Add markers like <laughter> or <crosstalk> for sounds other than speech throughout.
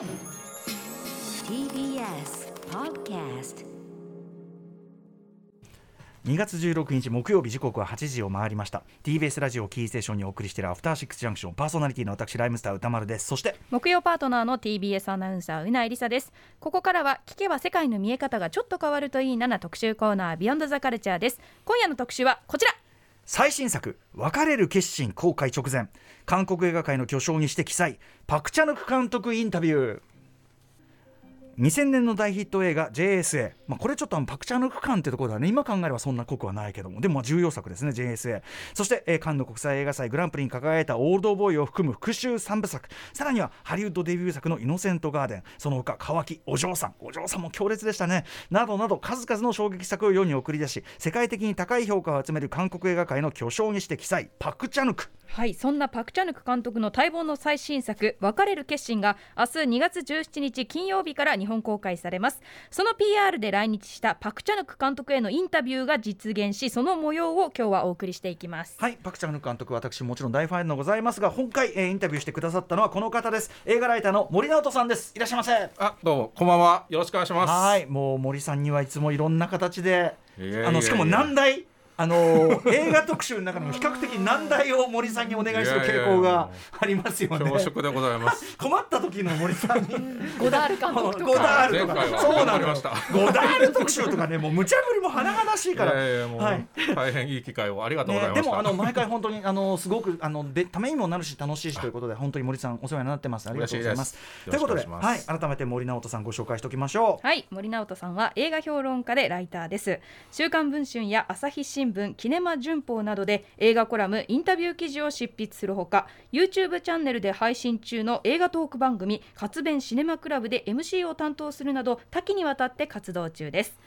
TBS Podcast 2月16日木曜日時刻は8時を回りました。TBS ラジオキーステーションにお送りしているアフターシックスジャンクション。パーソナリティの私ライムスター歌丸です。そして木曜パートナーの TBS アナウンサーうなえりさです。ここからは聞けば世界の見え方がちょっと変わるといいなな特集コーナービヨンドザカルチャーです。今夜の特集はこちら最新作「別れる決心」公開直前。韓国映画界の巨匠にして記載。パク・チャヌク監督インタビュー。2000年の大ヒット映画 JSA、まあ、これちょっとあのパク・チャヌク感ってところではね今考えればそんな濃くはないけども。でもまあ重要作ですね JSA そして、えー、カンヌ国際映画祭グランプリに輝いたオールドボーイを含む復讐3部作。さらにはハリウッドデビュー作のイノセントガーデン。その他乾きお嬢さん。お嬢さんも強烈でしたね。などなど数々の衝撃作を世に送り出し世界的に高い評価を集める韓国映画界の巨匠にして記載。パク・チャヌク。はいそんなパク・チャヌク監督の待望の最新作「別れる決心」が明日2月17日金曜日から日本公開されます。その PR で来日したパク・チャヌク監督へのインタビューが実現しその模様を今日はお送りしていきます。はいパク・チャヌク監督私もちろん大ファンでございますが今回、えー、インタビューしてくださったのはこの方です。映画ライターの森直人さんです。いらっしゃいませ。あどうも。こんばんは。よろしくお願いします。はいもう森さんにはいつもいろんな形であのしかも難題あの <laughs> 映画特集の中でも比較的難題を森さんにお願いする傾向がありますよね。恐縮でございます。<laughs> 困った時の森さんにゴダール監督とかゴダールとかそうなりました。ゴダール特集とかねもう無茶ぶりも華々しいから。はい。大変いい機会をありがとうございます。でもあの毎回本当にあのすごくあのでためにもなるし楽しいしということで本当に森さんお世話になってますありがとうございます。ということではい改めて森直人さんご紹介しておきましょう。はい森直人さんは映画評論家でライターです。週刊文春や朝日新聞キネマ旬報などで映画コラムインタビュー記事を執筆するほか YouTube チャンネルで配信中の映画トーク番組「活弁シネマクラブ」で MC を担当するなど多岐にわたって活動中です。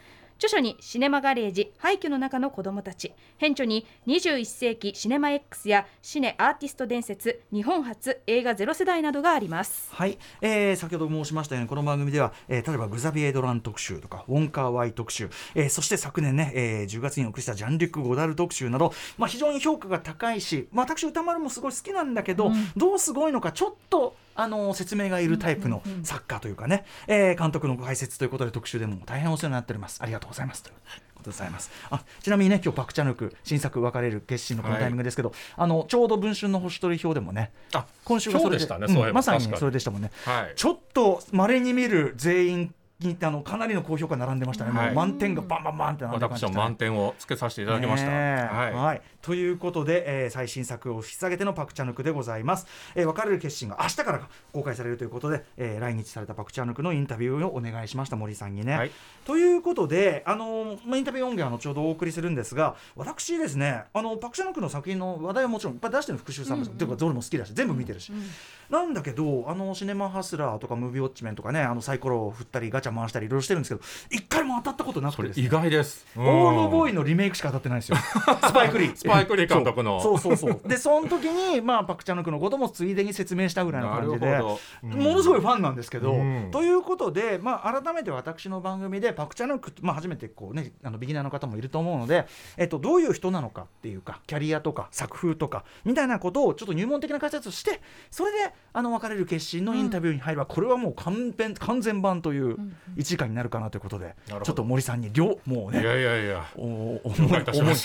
著書にシネマガレージ廃墟の中の子供たち。編著に21世紀シネマ X やシネアーティスト伝説日本初映画ゼロ世代などがあります。はい、えー、先ほど申しましたようにこの番組では、えー、例えばグザビエ・ドラン特集とかウォンカー・ワイ特集、えー、そして昨年ね、えー、10月にお送りしたジャンリュック・ゴダル特集など、まあ、非常に評価が高いし、まあ、私歌丸もすごい好きなんだけど、うん、どうすごいのかちょっとあの説明がいるタイプの作家というかね、えー、監督のご解説ということで特集でも大変お世話になっております。ありがとうございます。ということでございます。あちなみにね今日パク・チャヌク新作別れる決心のこのタイミングですけど、はい、あのちょうど文春の星取り表でもねあ今週がそれでしたね、うん、まさにそれでしたもんね、はい、ちょっとまれに見る全員にあのかなりの高評価並んでましたね、はい、もう満点がバンバンバンって並んでました、ね、私は満点をつけさせていただきました。はい、はい、ということで、えー、最新作を引き下げてのパク・チャヌクでございます、えー、別れる決心が明日から公開されるということで、えー、来日されたパク・チャヌクのインタビューをお願いしました森さんにね。はい、ということで、あのまあ、インタビュー音源は後ほどお送りするんですが私ですねあのパク・チャヌクの作品の話題はもちろんいっぱい出してる復習さんです、うんうん、というかどれも好きだし全部見てるし、うんうん、なんだけどあのシネマハスラーとかムービーウォッチメンとかねあのサイコロを振ったりガチャ回したりいろいろしてるんですけど一回も当たったことなくて意外です、オールドボーイのリメイクしか当たってないんですよ。<laughs> スパイク・リー。スパイク・リー監督の。そう。そうそうでその時にまあパク・チャヌクのこともついでに説明したぐらいの感じで、うん、ものすごいファンなんですけど、うん、ということでまあ改めて私の番組でパク・チャヌク、まあ、初めてこうねあのビギナーの方もいると思うので、えっと、どういう人なのかっていうかキャリアとか作風とかみたいなことをちょっと入門的な解説をしてそれであの別れる決心のインタビューに入れば、これはもう完全完全版という一時間になるかなということで、ちょっと森さんに両もうねいやいやいや。お重い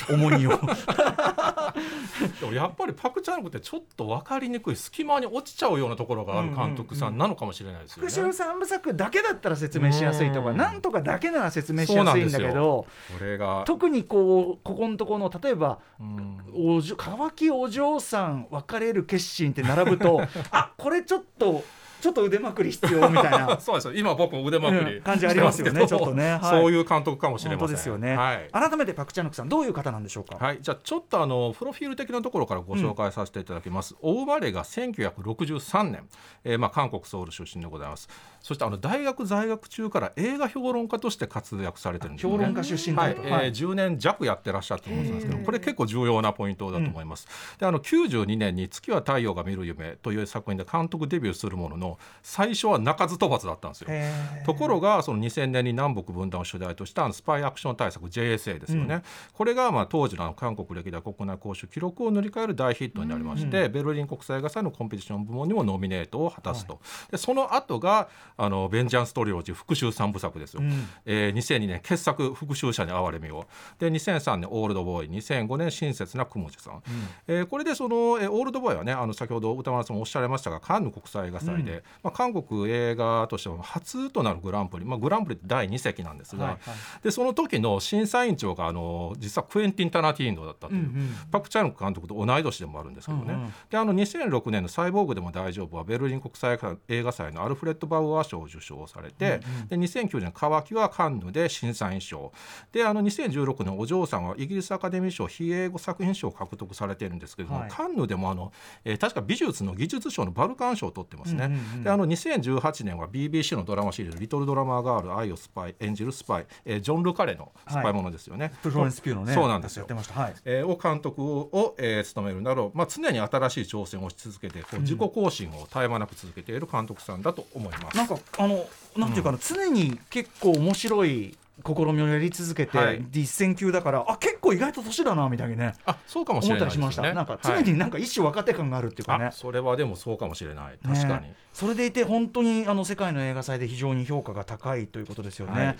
重いよ <laughs> でもやっぱりパク・チャンクってちょっと分かりにくい隙間に落ちちゃうようなところがある監督さんなのかもしれないですよね。復讐三部作だけだったら説明しやすいとかなんとかだけなら説明しやすいんだけどこれが。特にこうここのところの例えばおじ乾きお嬢さん別れる決心って並ぶと <laughs> あこれちょっとちょっと腕まくり必要みたいな。<laughs> そうです今僕も腕まくり、うん、感じありますよねちょっとね、はい、そういう監督かもしれません。ですよね、はい、改めてパクチャヌクさんどういう方なんでしょうか？はい。じゃあちょっとあのプロフィール的なところからご紹介させていただきます、うん、お生まれが1963年、えー、まあ韓国ソウル出身でございますそしてあの大学在学中から映画評論家として活躍されてるんです、ね、評論家出身はい、えー、10年弱やってらっしゃると思うんですけどこれ結構重要なポイントだと思います、うん、であの92年に月は太陽が見る夢という作品で監督デビューするもののの最初は鳴かず飛ばずだったんですよ。ところがその2000年に南北分断を主題としたスパイアクション対策 JSA ですよね、うん。これがまあ当時の韓国歴代国内公衆記録を塗り替える大ヒットになりまして、ベルリン国際映画祭のコンペティション部門にもノミネートを果たすと、でその後があのベンジャンストリオジ復讐三部作ですよ、うん。えー2002年傑作復讐者に哀れみを。で2003年オールドボーイ2005年親切な雲地さん、えーこれでその、えーオールドボーイはねあの先ほど歌丸さんもおっしゃられましたがカンヌ国際映画祭で、まあ、韓国映画としては初となるグランプリ、まあ、グランプリって第2席なんですが、はいはい。でその時の審査委員長があの実はクエンティン・タナティーノだったという、うんうんパク・チャヌク監督と同い年でもあるんですけどね、うんうん。であの2006年の「サイボーグでも大丈夫」はベルリン国際映画祭のアルフレッド・バウアー賞を受賞されて、で2009年「渇き」はカンヌで審査員賞であの2016年「お嬢さん」はイギリスアカデミー賞非英語作品賞を獲得されているんですけども、はい。カンヌでもあの、えー確か美術の技術賞のバルカン賞を取ってますね。うんうんうん。であの2018年は BBC のドラマシリーズ「リトルドラマーガール愛をスパイ演じるスパイ」えージョン・ルカレのスパイものですよね。フローレンス・ピューのねそうなんですよ。やってました。はい。えーを監督を、えー務めるなど、まあ、常に新しい挑戦をし続けてこう自己更新を絶え間なく続けている監督さんだと思います。なんかあのなんていうかな、常に結構面白い試みをやり続けて、はい。実戦級だからあ結構意外と年だなみたいにねあそうかもし思れないね。ったりしました、なんかはい常になんか一種若手感があるっていうかね。あそれはでもそうかもしれない。確かに。ねそれでいて本当にあの世界の映画祭で非常に評価が高いということですよね、はい。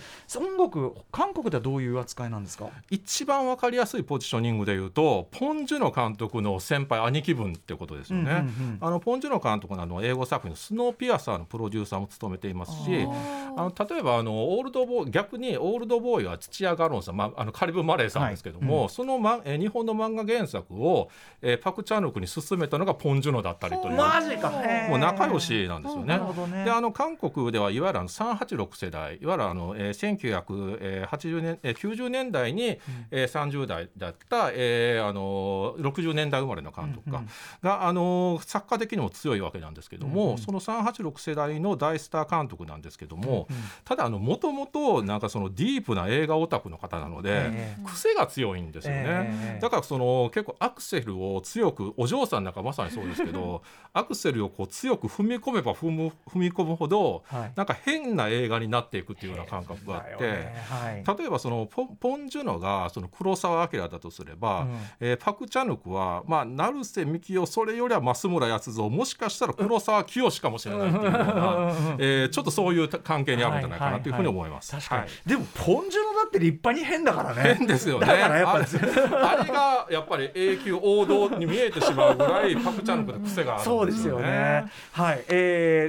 韓国ではどういう扱いなんですか？一番わかりやすいポジショニングでいうとポン・ジュノ監督の先輩兄貴分ってことですよね。うんうんうん。あのポン・ジュノ監督のあの英語作品の「スノーピアサー」のプロデューサーも務めていますしあの例えばあのオールドボーイ逆にオールドボーイは土屋ガロンさん、まあ、あのカリブ・マレーさんですけども、はいその、ま、えー日本の漫画原作を、えーパク・チャヌクに勧めたのがポン・ジュノだったりという。マジか。もう仲良しなんですよね。ね。であの韓国ではいわゆるあの386世代いわゆるあの、えー、1980年、えー、90年代に、えー、30代だった、えー、あの60年代生まれの監督が,、うんうんがあの作家的にも強いわけなんですけども、うんうんその386世代の大スター監督なんですけども、うんうん。ただもともとなんかそのディープな映画オタクの方なので、え癖が強いんですよね。ええ。だからその結構アクセルを強くお嬢さんなんかまさにそうですけど <laughs> アクセルをこう強く踏み込めば踏む踏み込むほどはいなんか変な映画になっていくっていうような感覚があって。ねはい例えばそのポンポン・ジュノがその黒澤明だとすれば、うんえーパク・チャヌクは、まあ、成瀬美樹夫それよりは増村康造もしかしたら黒澤清かもしれないっていうような、えーちょっとそういう関係にあるんじゃないかなというふうに思います。確かに、はいでもポンジュノだって立派に変だからね変ですよね。だからやっぱあ <laughs> あれがやっぱり永久王道に見えてしまうぐらいパクチャンクの癖があるそうんでですすよよねね。。はい、えー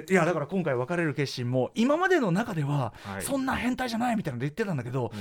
いやだから今回別れる決心も今までの中では、はい。そんな変態じゃないみたいなので言ってたんだけど、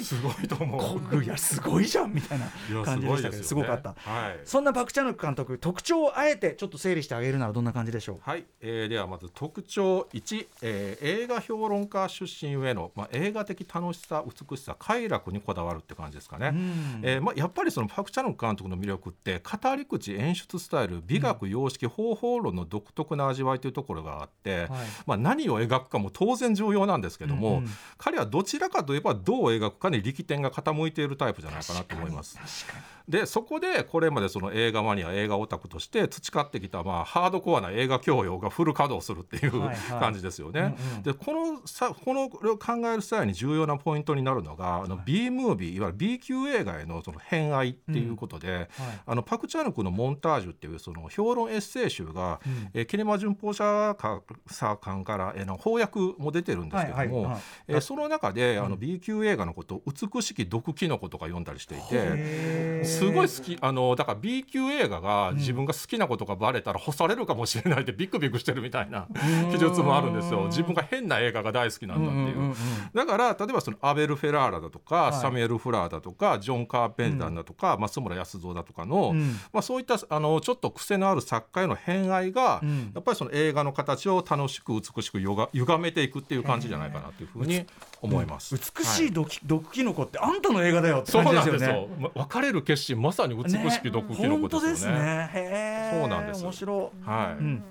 りすごいと思う。こいやすごいじゃんみたいな感じでしたけどすごかった。はい。そんなパクチャヌク監督特徴をあえてちょっと整理してあげるならどんな感じでしょう？はい、えーではまず特徴1、えー映画評論家出身上の、まあ、映画的楽しさ美しさ快楽にこだわるって感じですかね。うんえーまあ、やっぱりそのパク・チャヌク監督の魅力って語り口演出スタイル美学様式方法論の独特な味わいというところがあって、はいまあ、何を描くかも当然重要なんですけども、うんうん彼はどちらかといえばどう描くかに力点が傾いているタイプじゃないかなと思います。でそこでこれまでその映画マニア映画オタクとして培ってきたまあハードコアな映画教養がフル稼働するっていう、はいはい。感じですよね。うんうん。でこのさこのこれを考える際に重要なポイントになるのがあの B ムービーいわゆる B 級映画へのその偏愛っていうことで、はい。あのパク・チャヌクの「モンタージュ」っていうその評論エッセイ集が、うん。えーキネマ旬報社さ館から、えーの翻訳も出てるんですけども、はいはいはい。えーその中であの B 級映画のことを「美しき毒キノコ」とか読んだりしていて。すごい好きあのだから B 級映画が自分が好きなことがバレたら干されるかもしれないって <laughs> ビクビクしてるみたいな記述もあるんですよ。自分が変な映画が大好きなんだっていう。だから例えばそのアベル・フェラーラだとか、い。サミュエル・フラーだとかジョン・カーペンターだとか、松村康造だとかの、うん。まあ、そういったあのちょっと癖のある作家への偏愛が、うん。やっぱりその映画の形を楽しく美しくゆが歪めていくっていう感じじゃないかなというふうに思います。美しい毒,、毒キノコってあんたの映画だよってそう感じなんですよ。ね。別れる決心まさに美しき毒キノコ本当ですよね。ですね。へーそうなんです面白はい。うん。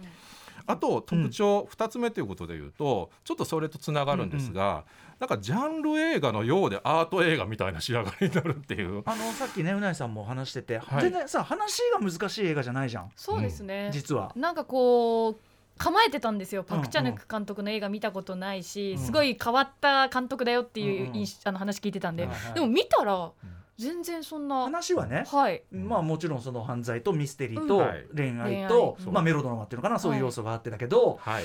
あと特徴2つ目ということでいうと、ちょっとそれとつながるんですが、なんかジャンル映画のようでアート映画みたいな仕上がりになるっていう。あのさっきねうないさんも話してて、はい。全然さ話が難しい映画じゃないじゃん。そうですね、実は。なんかこう構えてたんですよ。パク・チャヌク監督の映画見たことないし、うん。すごい変わった監督だよっていううんうん。印あの話聞いてたんで、はいはいでも見たら全然そんな、話はねはい。まあもちろんその犯罪とミステリーうん。とはい。恋愛恋と愛。まあメロドラマっていうのかなそういう要素があってだけどはい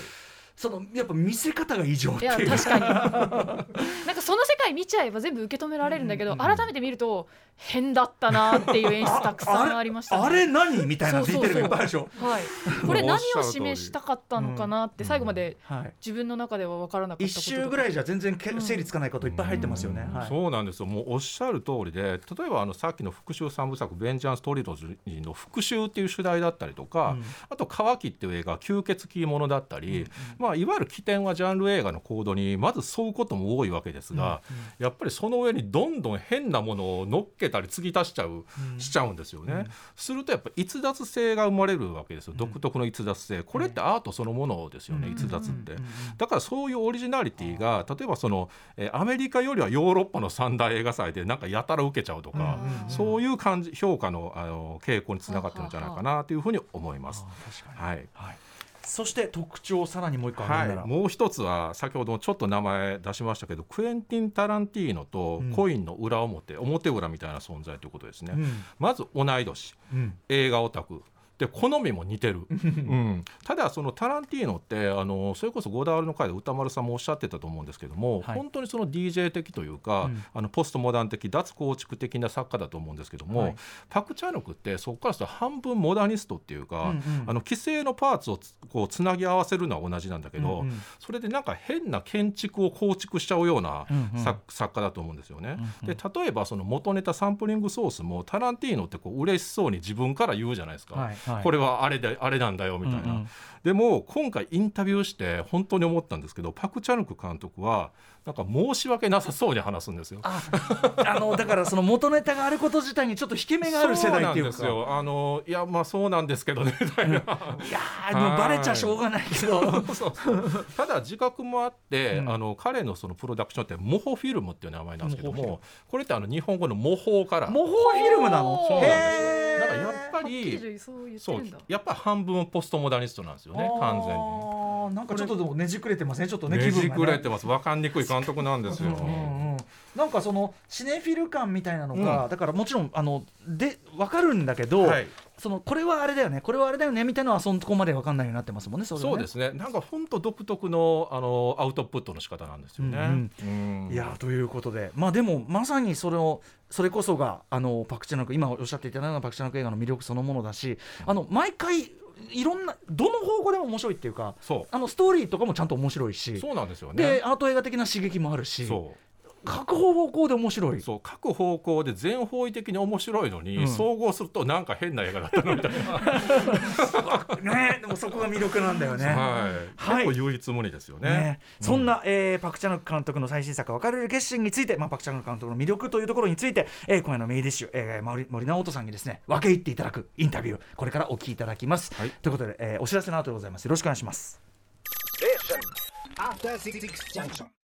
そのやっぱ見せ方が異常っいていう。や確かに。<laughs> なんかその世界見ちゃえば全部受け止められるんだけど、うん。うんうん改めて見ると変だったなっていう演出たくさんありました、ね、あれ何みたいなディテールがいっぱいでしょ。はい、<laughs> これ何を示したかったのかなって最後まではい。自分の中では分からなかった一こととか。周ぐらいじゃ全然けうん整理つかないこといっぱい入ってますよね。うん。はい。そうなんですよ。もうおっしゃる通りで例えばあのさっきの復讐三部作「ベンジャンス・トリロジー」の復讐っていう主題だったりとか、うん。あと「乾き」っていう映画は吸血鬼ものだったり、まあ、いわゆる起点はジャンル映画のコードにまず沿うことも多いわけですが、やっぱりその上にどんどん変なものを乗っけたり継ぎ足しちゃう、しちゃうんですよね。するとやっぱ逸脱性が生まれるわけですよ。独特の逸脱性。これってアートそのものですよね、うん。逸脱って。うんうんだからそういうオリジナリティが例えばその、えーアメリカよりはヨーロッパの三大映画祭でなんかやたら受けちゃうとか、うんそういう感じ評価のあの傾向につながってるんじゃないかなというふうに思います。はい。はいそして特徴さらにもう一個あはい、るなら、もう一つは先ほどちょっと名前出しましたけどクエンティン・タランティーノとうん。コインの裏表、表裏みたいな存在ということですね。うん。まず同い年。うん。映画オタクで好みも似てる、うん、ただそのタランティーノってあのそれこそゴダールの回で歌丸さんもおっしゃってたと思うんですけども、はい。本当にその DJ 的というか、うん。あのポストモダン的脱構築的な作家だと思うんですけども、はい。パク・チャヌクってそこからすると半分モダニストっていうか、うんうん。あの既成のパーツをつこうつなぎ合わせるのは同じなんだけど、うんうん。それでなんか変な建築を構築しちゃうような作,、作家だと思うんですよね。うんうん。で例えばその元ネタサンプリングソースもタランティーノってこう嬉しそうに自分から言うじゃないですか。はいはいこれはあれであれなんだよみたいな、でも今回インタビューして本当に思ったんですけどパク・チャヌク監督はなんか申し訳なさそうに話すんですよ。ああのだからその元ネタがあること自体にちょっと引け目がある世代っていうか。そうなんですよ。あのいやまあそうなんですけどねみたいな。いやーもうバレちゃしょうがないけど。ただ自覚もあって、うん。あの彼のそのプロダクションってモホフィルムっていう名前なんですけどもこれってあの日本語の模倣から。模倣フィルムなの？そうなんですよ。だからやっぱりりそうやっぱり半分ポストモダニストなんですよね完全に。なんかちょっとでもねじくれてますねちょっとね気ねじ分がねくれてます。分かんにくい監督なんですよ。うんうんうん。なんかそのシネフィル感みたいなのが、うん。だからもちろんあので分かるんだけど、はい。そのこれはあれだよねこれはあれだよねみたいなのはそんこまで分かんないようになってますもんねそね。そうですね。なんか本当独特のあのアウトプットの仕方なんですよね。うんうん。いやーということで。まあでもまさにそれをそれこそがあのパク・チャナク今おっしゃっていただいたパク・チャナク映画の魅力そのものだしあの毎回いろんなどの方向でも面白いっていうかそあのストーリーとかもちゃんと面白いし。うそうなんですよね。でアート映画的な刺激もあるし。そう各方向で面白いそう各方向で全方位的に面白いのに、うん総合するとなんか変な映画だったのみたいな、ねでもそこが魅力なんだよね。はい、はい結構唯一無二ですよね。ね、うんそんな、えーパク・チャヌク監督の最新作「別れる決心」について、まあ、パク・チャヌク監督の魅力というところについて、えー今夜のメイディッシュ、えー森森直人さんにですね分け入っていただくインタビューこれからお聞きいただきます。はいということで、えーお知らせの後でございますよろしくお願いします。After Six Junction.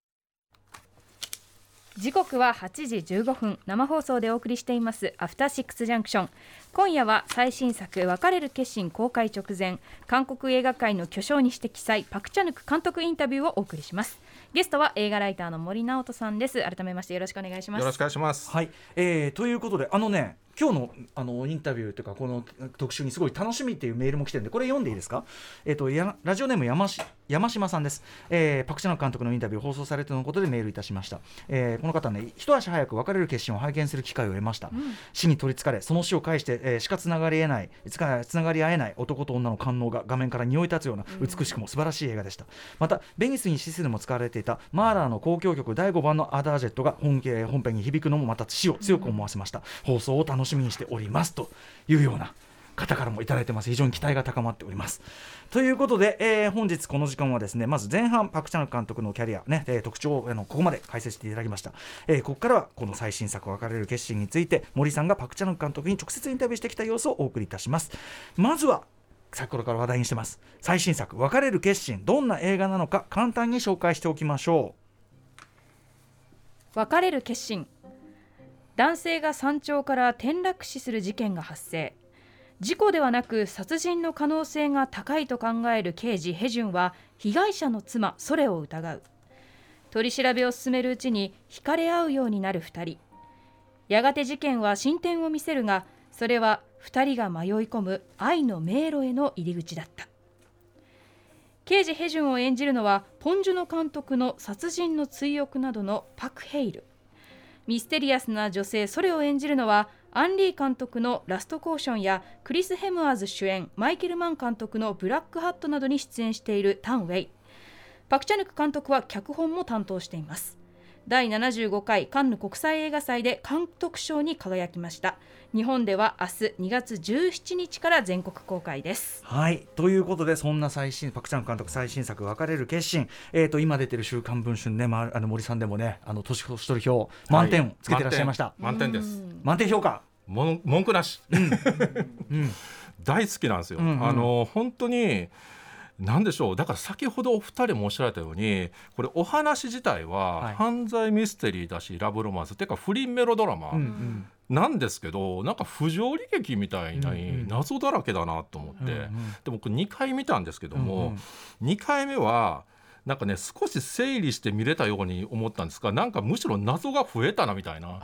時刻は8時15分。生放送でお送りしています。アフターシックスジャンクション。今夜は最新作別れる決心公開直前。韓国映画界の巨匠にして記載パクチャヌク監督インタビューをお送りします。ゲストは映画ライターの森直人さんです。改めましてよろしくお願いします。よろしくお願いします。はい、えーということであのね今日のあのインタビューというかこの特集にすごい楽しみっていうメールも来てるんでこれ読んでいいですか、えー、とやラジオネーム山し山島さんです、えーパク・チャナク監督のインタビュー放送されてのことでメールいたしました、えーこの方ね一足早く別れる決心を拝見する機会を得ました、死に取りつかれその死を介して、えーしかつながり得ないつかつながり合えない男と女の官能が画面から匂い立つような美しくも素晴らしい映画でした、またベニスにシスでも使われていたマーラーの交響曲第5番のアダージェットが本家本編に響くのもまた死を強く思わせました、放送を楽しみにしております。というような方からもいただいてます。非常に期待が高まっております。ということで、えー本日この時間はですねまず前半パク・チャヌク監督のキャリア、ねえー特徴をあのここまで解説していただきました、えーここからはこの最新作「別れる決心」について森さんがパク・チャヌク監督に直接インタビューしてきた様子をお送りいたします。まずは先ほどから話題にしてます。最新作「別れる決心」どんな映画なのか簡単に紹介しておきましょう。別れる決心。男性が山頂から転落死する事件が発生。事故ではなく殺人の可能性が高いと考える刑事ヘジュンは被害者の妻ソレを疑う。取り調べを進めるうちに惹かれ合うようになる2人。やがて事件は進展を見せるがそれは2人が迷い込む愛の迷路への入り口だった。刑事ヘジュンを演じるのはポン・ジュノ監督の殺人の追憶などのパク・ヘイル。ミステリアスな女性ソレを演じるのはアン・リー監督のラストコーションやクリス・ヘムワーズ主演マイケル・マン監督のブラックハットなどに出演しているタン・ウェイ。パク・チャヌク監督は脚本も担当しています。第75回カンヌ国際映画祭で監督賞に輝きました。日本では明日2月17日から全国公開です。はい。ということでそんな最新パク・チャン監督最新作「別れる決心」えー、と今出てる「週刊文春ね」まあの森さんでもねあの年越し取り表満点をつけてらっしゃいました、満点。です。満点評価。もん文句なし、うん。<laughs> 大好きなんですよ、うんうん。あの本当になんでしょう？だから先ほどお二人もおっしゃられたようにこれお話自体ははい。犯罪ミステリーだしラブロマンスっていうか不倫メロドラマうんうん。なんですけどなんか不条理劇みたいなうんうん。謎だらけだなと思って、うんうんでもこれ2回見たんですけども、うん2回目はなんかね少し整理して見れたように思ったんですがなんかむしろ謎が増えたなみたいな。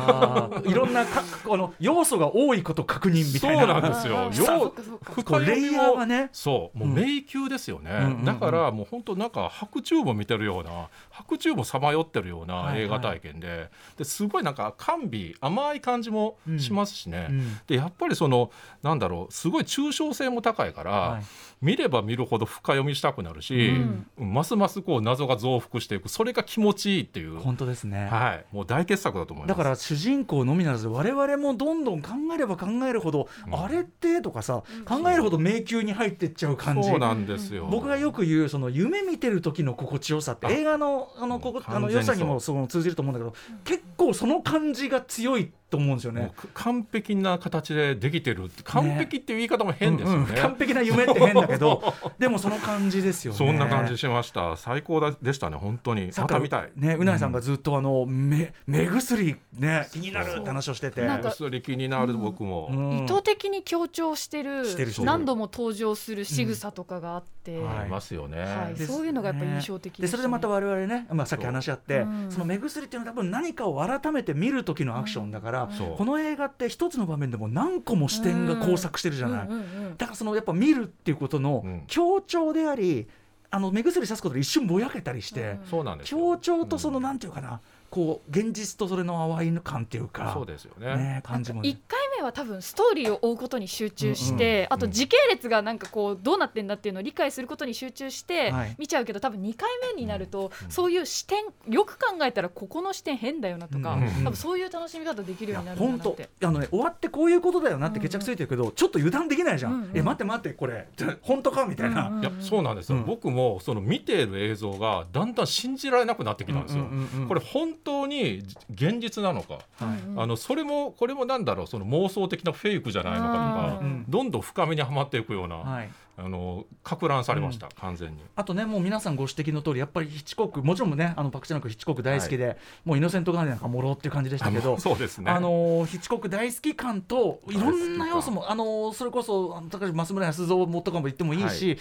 <laughs> いろんなかこの要素が多いこと確認みたいな。そうなんですよ。<laughs> レイヤーがね。そうもう迷宮ですよね、うんうんうん。だからもう本当なんか白昼も見てるような白昼もさまよってるようはいはい。な映画体験で,、ですごいなんか甘美甘い感じもしますしね、うん。でやっぱりそのなんだろうすごい抽象性も高いから、はい見れば見るほど深読みしたくなるし、うん。ますますこう謎が増幅していく。それが気持ちいいっていう、本当ですね、はい、もう大傑作だと思います。だから主人公のみならず我々もどんどん考えれば考えるほど、うん。あれってとかさ、考えるほど迷宮に入ってっちゃう感じ。そうなんですよ。僕がよく言うその夢見てる時の心地よさってあ映画のあのここあの良さにもその通じると思うんだけど結構その感じが強いと思うんですよね。完璧な形でできてる完璧っていう言い方も変ですよね。うんうん完璧な夢って変だけど <laughs> でもその感じですよね。そんな感じしました。最高だでしたね、本当に。また見たい。ねうなぎさんがずっとあの目目薬ね気になるって話をしてて。なんか薬気になる僕も。うん意図的に強調してるしてるしてる何度も登場する仕草とかがあって、うんありますよね。はい。そういうのがやっぱり印象的でそれでまた我々ね、まあ、さっき話し合ってうん。その目薬っていうのは多分何かを改めて見る時のアクションだから、そう。この映画って一つの場面でも何個も視点が交錯してるじゃない、うんうんうん。だからそのやっぱ見るっていうことのうん。強調であり、あの目薬さすことで一瞬ぼやけたりして、うん。そうなんですよ。強調とそのうん。なんていうかな、こう現実とそれの淡い感っていうかそうですよね。ね感じもね。1回目は多分ストーリーを追うことに集中して、うんあと時系列がなんかこうどうなってんだっていうのを理解することに集中してはい。見ちゃうけど、多分2回目になると、うんそういう視点よく考えたらここの視点変だよなとか、うんうん多分そういう楽しみ方できるようになるんだ本当なって。あのね終わってこういうことだよなって決着ついてるけど、ちょっと油断できないじゃん、うんうん。え待って待ってこれ本当かみたいな、うんうんいやそうなんですよ、うん。僕もその見ている映像がだんだん信じられなくなってきたんですよ。うんうんうんうん。これ本当に現実なのか、はい。うんあのそれもこれもなんだろうその妄想的なフェイクじゃないのかとか、うん。どんどん深めにはまっていくような、はいあのか乱されました、完全に。あとねもう皆さんご指摘の通りやっぱりヒッチコックもちろんねあのパクチャナクヒッチコック大好きで、もうイノセントガーデンなんかもろっていう感じでしたけど <laughs> そうですね。あのーヒッチコック大好き感。といろんな要素もあのーそれこそあの高橋増村康三もとかも言ってもいいし、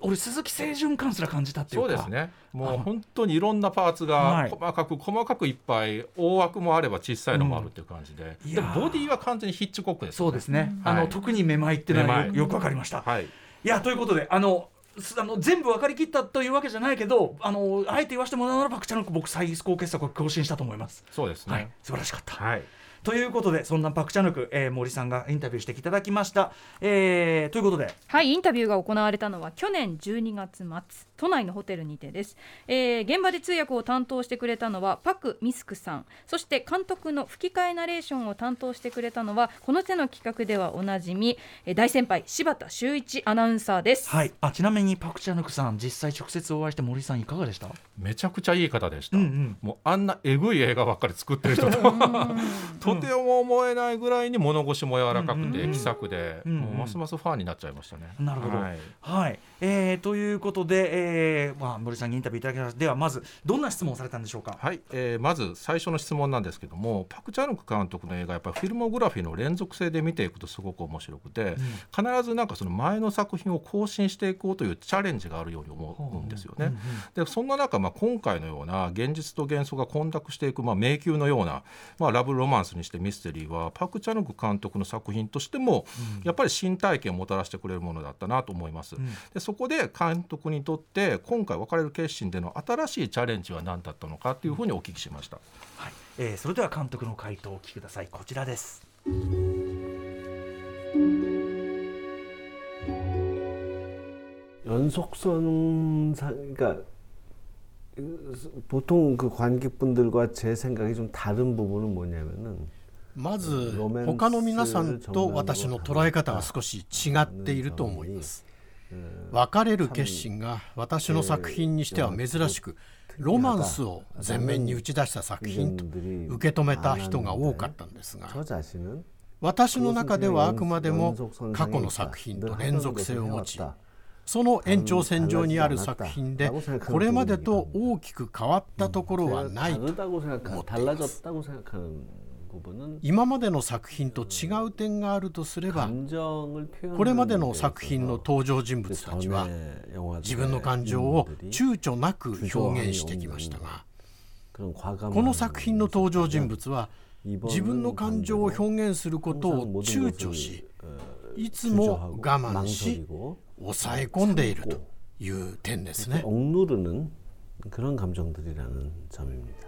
俺鈴木清純感すら感じたっていうか。そうですね。もう本当にいろんなパーツはい。が細かく細かくいっぱい大枠もあれば小さいのもあるっていう感じで、うん。いでやー。ボディは完全にヒッチコックですそうですね、あのはい。特にめまいっていうのはよくわかりました、はいいやということであのすあの全部分かりきったというわけじゃないけどあのあえて言わせてもらうならパクチャナク僕最高傑作を更新したと思います、そうですはい。ね、素晴らしかった、はいということでそんなパクチャヌク、えー森さんがインタビューしていただきました、えーということで。はいインタビューが行われたのは去年12月末都内のホテルにてです、えー現場で通訳を担当してくれたのはパク・ミスクさん。そして監督の吹き替えナレーションを担当してくれたのはこの手の企画ではおなじみ、えー大先輩柴田修一アナウンサーです、はい。あちなみにパクチャヌクさん実際直接お会いして森さんいかがでした？めちゃくちゃいい方でした、うんうん。もうあんなえぐい映画ばっかり作ってる人と <laughs> とても思えないぐらいに物腰も柔らかくてうん。うんうん気さくで、うん。うん。もうますますファンになっちゃいましたね。なるほど。はい。はい、えー、ということで、えーまあ、森さんにインタビューいただきました。ではまずどんな質問をされたんでしょうか？はい、えーまず最初の質問なんですけどもパク・チャヌク監督の映画やっぱりフィルモグラフィーの連続性で見ていくとすごく面白くて、必ずなんかその前の作品を更新していこうというチャレンジがあるように思うんですよね。でそんな中、まあ、今回のような現実と幻想が混濁していく、まあ、迷宮のような、まあ、ラブロマンスにしてミステリーはパク・チャヌク監督の作品としても、やっぱり新体験をもたらしてくれるものだったなと思います。でそこで監督にとって今回別れる決心での新しいチャレンジは何だったのかというふうにお聞きしました。はいえーそれでは監督の回答をお聞きくださいこちらです。 연속선상 그러니까 보통 그 관객분들과 제 생각이 좀 다른 부분은 뭐냐면은 まずロメンス他の皆さんと私の捉え方が少し違っていると思います別れる決心が私の作品にしては珍しくロマンスを前面に打ち出した作品と受け止めた人が多かったんですが 저 자신은 私の中ではあくまでも過去の作品と連続性を持ち その延長線上にある作品でこれまでと大きく変わったところはないと思っています今までの作品と違う点があるとすればこれまでの作品の登場人物たちは自分の感情を躊躇なく表現してきましたがこの作品の登場人物は自分の感情を表現することを躊躇しいつも我慢し 抑え込んでいるという点ですね。 억누르는 그런 감정들이라는 점입니다.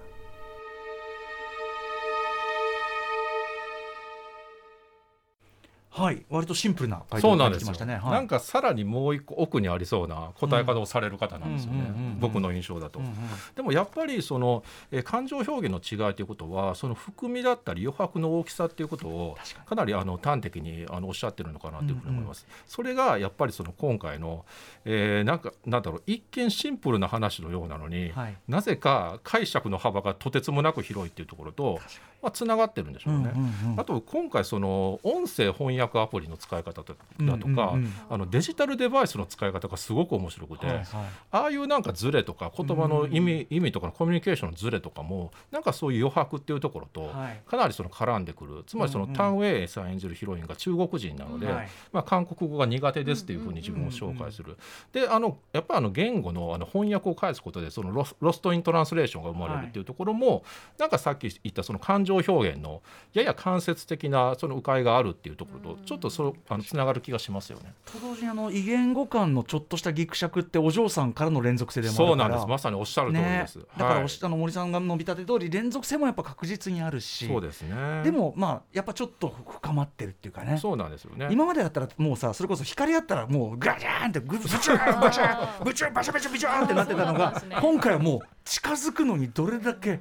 はい割とシンプルな回答がそうなんですよ、きましたね。はい。なんかさらにもう一個奥にありそうな答え方をされる方なんですよね、うんうんうんうん。僕の印象だと、でもやっぱりその、えー感情表現の違いということはその含みだったり余白の大きさっていうことをかなりあの端的にあのおっしゃってるのかなというふうに思います、それがやっぱりその今回の、えーなんかなんだろう一見シンプルな話のようなのに、はい。なぜか解釈の幅がとてつもなく広いっていうところとまあ、つながってるんでしょうね。うんうんうん。あと今回その音声翻訳アプリの使い方だとか、うんうんうん。あのデジタルデバイスの使い方がすごく面白くて、はいはい。ああいうなんかズレとか言葉の意味,、意味とかのコミュニケーションのズレとかもなんかそういう余白っていうところとはい。かなりその絡んでくる。つまりそのうんうんタン・ウェイさん演じるヒロインが中国人なので、はい。まあ、韓国語が苦手ですっていうふうに自分を紹介する。であのやっぱりあの言語のあの翻訳を返すことでそのロス Lost in Translation が生まれるっていうところも、なんかさっき言ったその感情表現のやや間接的なその迂回があるっていうところとちょっとそのあのつながる気がしますよね。と同時にあの異言語間のちょっとしたギクシャクってお嬢さんからの連続性でもあそうなんですまさにおっしゃる通りねです。だからはいおっしあの森さんが述べた通り連続性もやっぱ確実にあるしそうですね。でもまあやっぱちょっと深まってるっていうかねそうなんですよね。今までだったらもうさそれこそ光あったらもうガジャーンってブブチューン <laughs> バチャーンブチューンバシャバシャンってなってたのがね今回はもう近づくのにどれだけ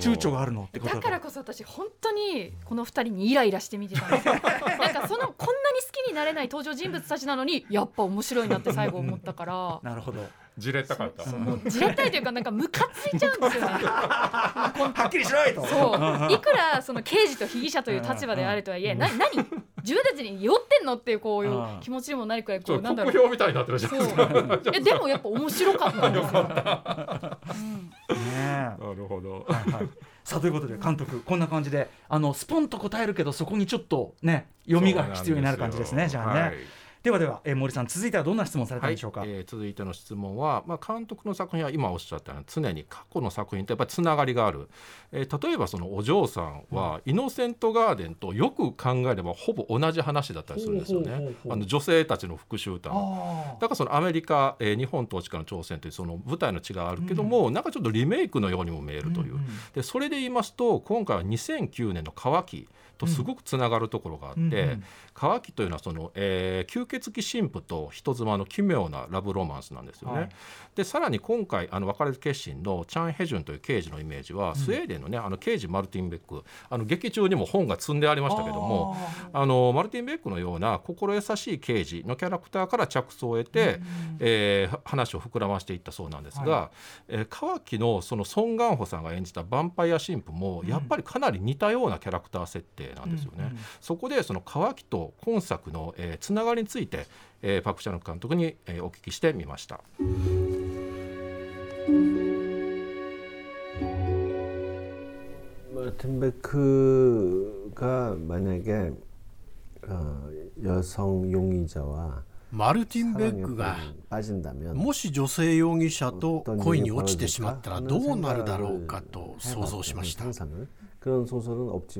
躊躇があるのってこと。だからこそ私本当にこの二人にイライラして見てたんですよ。<laughs> なんかそのこんなに好きになれない登場人物たちなのにやっぱ面白いなって最後思ったから。<laughs> なるほどじれったかった。じれったいというかなんかムカついちゃうんですよね。<laughs> はっきりしろいと。そう。いくらその刑事と被疑者という立場であるとはいえな何？自分たちに酔ってんのっていうこういううん気持ちにもなるくらいちょっとこうなんだろう。国評みたいになってるじゃないでもやっぱ面白かったんですよ、<laughs> うん。ねなるほど。はいはい。さあということで監督こんな感じであのスポンと答えるけどそこにちょっとね読みが必要になる感じですねじゃあね、はいではでは、えー森さん続いてはどんな質問されたんでしょうか、はいえー続いての質問は、まあ、監督の作品は今おっしゃったように常に過去の作品とやっぱりつながりがある、えー例えばそのお嬢さんは、イノセントガーデンとよく考えればほぼ同じ話だったりするんですよね。女性たちの復讐譚あだからそのアメリカ、えー日本統治下の朝鮮というその舞台の違いがあるけども、なんかちょっとリメイクのようにも見えるという、でそれで言いますと今回は2009年の乾きとすごくつながるところがあって、うんうん。乾きというのはその、えー吸血鬼神父と人妻の奇妙なラブロマンスなんですよね。はい、でさらに今回あの別れる決心のチャン・ヘジュンという刑事のイメージは、うん、スウェーデンのねあの刑事マルティン・ベックあの劇中にも本が積んでありましたけどもあのマルティン・ベックのような心優しい刑事のキャラクターから着想を得て、うん、えー、話を膨らましていったそうなんですが、はい、えー、川木のそのソン・ガンホさんが演じたヴァンパイア神父もやっぱりかなり似たようなキャラクター設定なんですよね。うんうん、そこでその川木と今作の、えー、つながりについて、えー、パク・チャヌク監督に、えー、お聞きしてみました。마틴베크가만약에어여성용의자와マルティン・ベックがもし女性容疑者と恋に落ちてしまったらどうなるだろうかと想像しました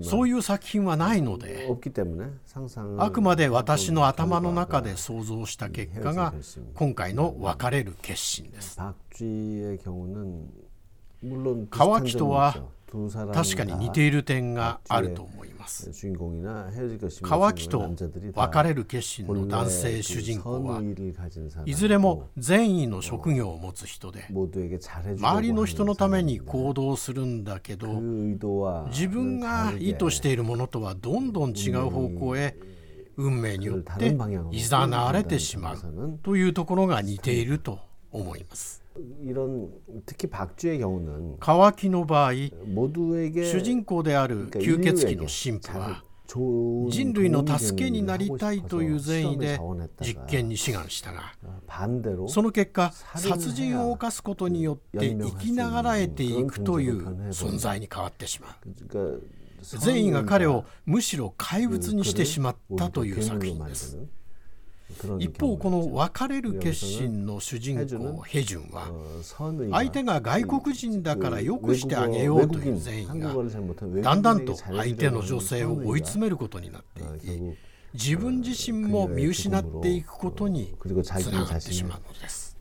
そういう作品はないのであくまで私の頭の中で想像した結果が今回の別れる決心です川木とは確かに似ている点があると思います川木と別れる決心の男性主人公はいずれも善意の職業を持つ人で周りの人のために行動するんだけど自分が意図しているものとはどんどん違う方向へ運命によっていざなわれてしまうというところが似ていると思います。 이런 특히 박쥐의 경우는 川木の場合主人公である吸血鬼の神父は人類の助けになりたいという善意で実験に志願したがその結果殺人を犯すことによって生きながらえていくという存在に変わってしまう善意が彼をむしろ怪物にしてしまう 一方この別れる決心の主人公ヘジュンは相手が外国人だからよくしてあげようという善意がだんだんと相手の女性を追い詰めることになっていき自分自身も見失っていくことにつながってしまうのです。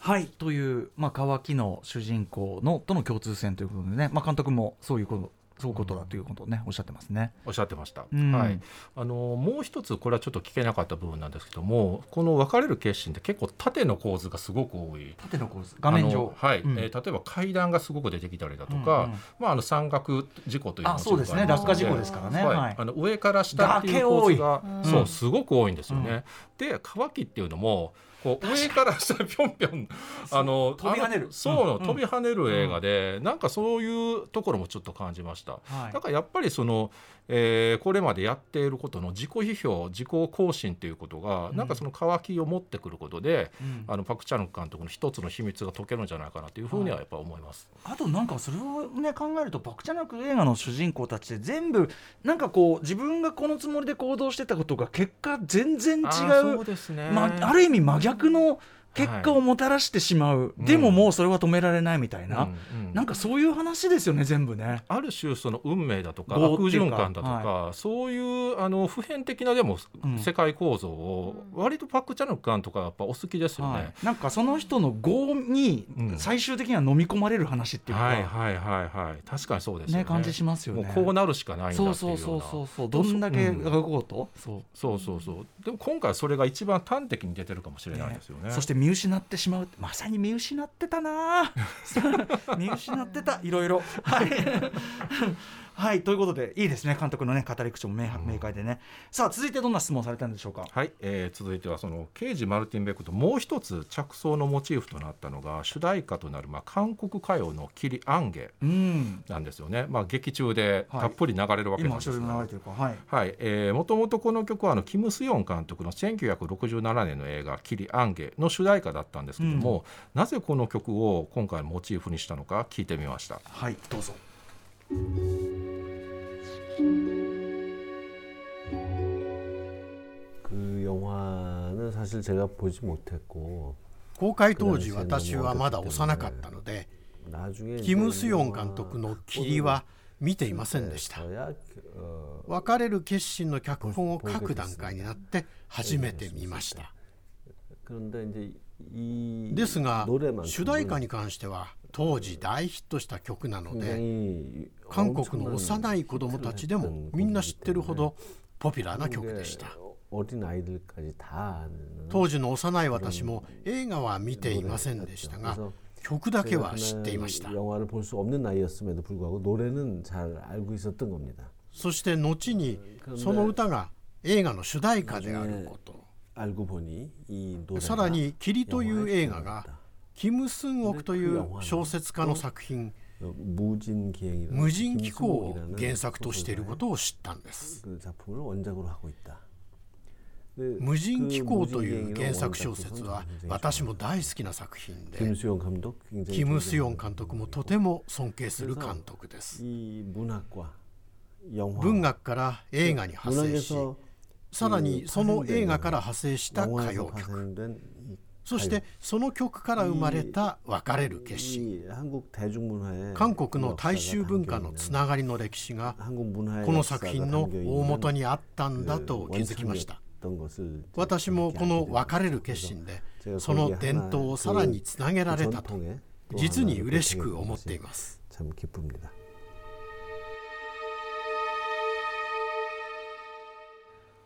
はいという、まあ、乾きの主人公のとの共通点ということでね、まあ、監督もそういうことそういうことだということをね、おっしゃってますね。おっしゃってました。うん、はい。あのもう一つこれはちょっと聞けなかった部分なんですけども、この別れる決心って結構縦の構図がすごく多い。縦の構図。画面上。はい。うん、えー、例えば階段がすごく出てきたりだとか、うんうん、まああの山岳事故というのもそうですね。落下事故ですからね。はい。あの上から下っていう構図が、そうすごく多いんですよね。で乾きっていうのも。こう上から下ぴょんぴょん。あの飛び跳ねる。そう、飛び跳ねる映画で、なんかそういうところもちょっと感じました、だからやっぱりそのえー、これまでやっていることの自己批評自己更新ということが、うん、なんかその渇きを持ってくることで、うん、あのパク・チャヌク監督の一つの秘密が解けるんじゃないかなというふうにはやっぱ思います、はい、あとなんかそれを、ね、考えるとパク・チャヌク映画の主人公たちで全部なんかこう自分がこのつもりで行動してたことが結果全然違うそうですね、まあ、ある意味真逆の結果をもたらしてしまう、はい、でももうそれは止められないみたいな、うんうん、なんかそういう話ですよね全部ね。ある種その運命だとか悪循環だとか、はい、そういうあの普遍的なでも世界構造を割とパック・チャヌク監とかやっぱお好きですよね、はい、なんかその人の業に最終的には飲み込まれる話っていうか、はいはいはいはい。確かにそうですね、ね、感じしますよね。こうなるしかないんだっていうような。そうそうそうそう。どんだけ描こうと、うん、そう。そうそうそう。でも今回それが一番端的に出てるかもしれないですよね、ね、そして見失ってしまう。まさに見失ってたな。<laughs> 見失ってた。いろいろ。は <laughs> いはいということでいいですね。監督のね語り口も明,、明快でね。さあ続いてどんな質問されたんでしょうか？はい、えー、続いてはその刑事マルティン・ベックともう一つ着想のモチーフとなったのが主題歌となる、まあ、韓国歌謡の「キリ・アンゲ」なんですよね、まあ、劇中でたっぷり流れるわけなんですが、はいはい。はいえー、もともとこの曲はあのキム・スヨン監督の1967年の映画「キリ・アンゲ」の主題歌だったんですけども、うん、なぜこの曲を今回モチーフにしたのか聞いてみました。はいどうぞ그영화는사실제가보지못했고公開当時私はまだ幼かったのでキム・スヨン監督の「霧」は見ていませんでした別れる決心の脚本を書く段階になって初めて見ましたですが主題歌に関しては 当時大ヒットした曲なので韓国の幼い子供たちでもみんな知ってるほどポピュラーな曲でした。当時の幼い私も映画は見ていませんでしたが曲だけは知っていました。そして後にその歌が映画の主題歌であること。さらに「霧」という映画がキム・スンオクという小説家の作品「無人機構」を原作としていることを知ったんです。無人機構という原作小説は私も大好きな作品でキム・スヨン監督もとても尊敬する監督です。文学から映画に派生しさらにその映画から派生した歌謡曲そしてその曲から生まれた別れる決心。韓国の大衆文化のつながりの歴史がこの作品の大元にあったんだと気づきました。私もこの別れる決心でその伝統をさらにつなげられたと実に嬉しく思っています。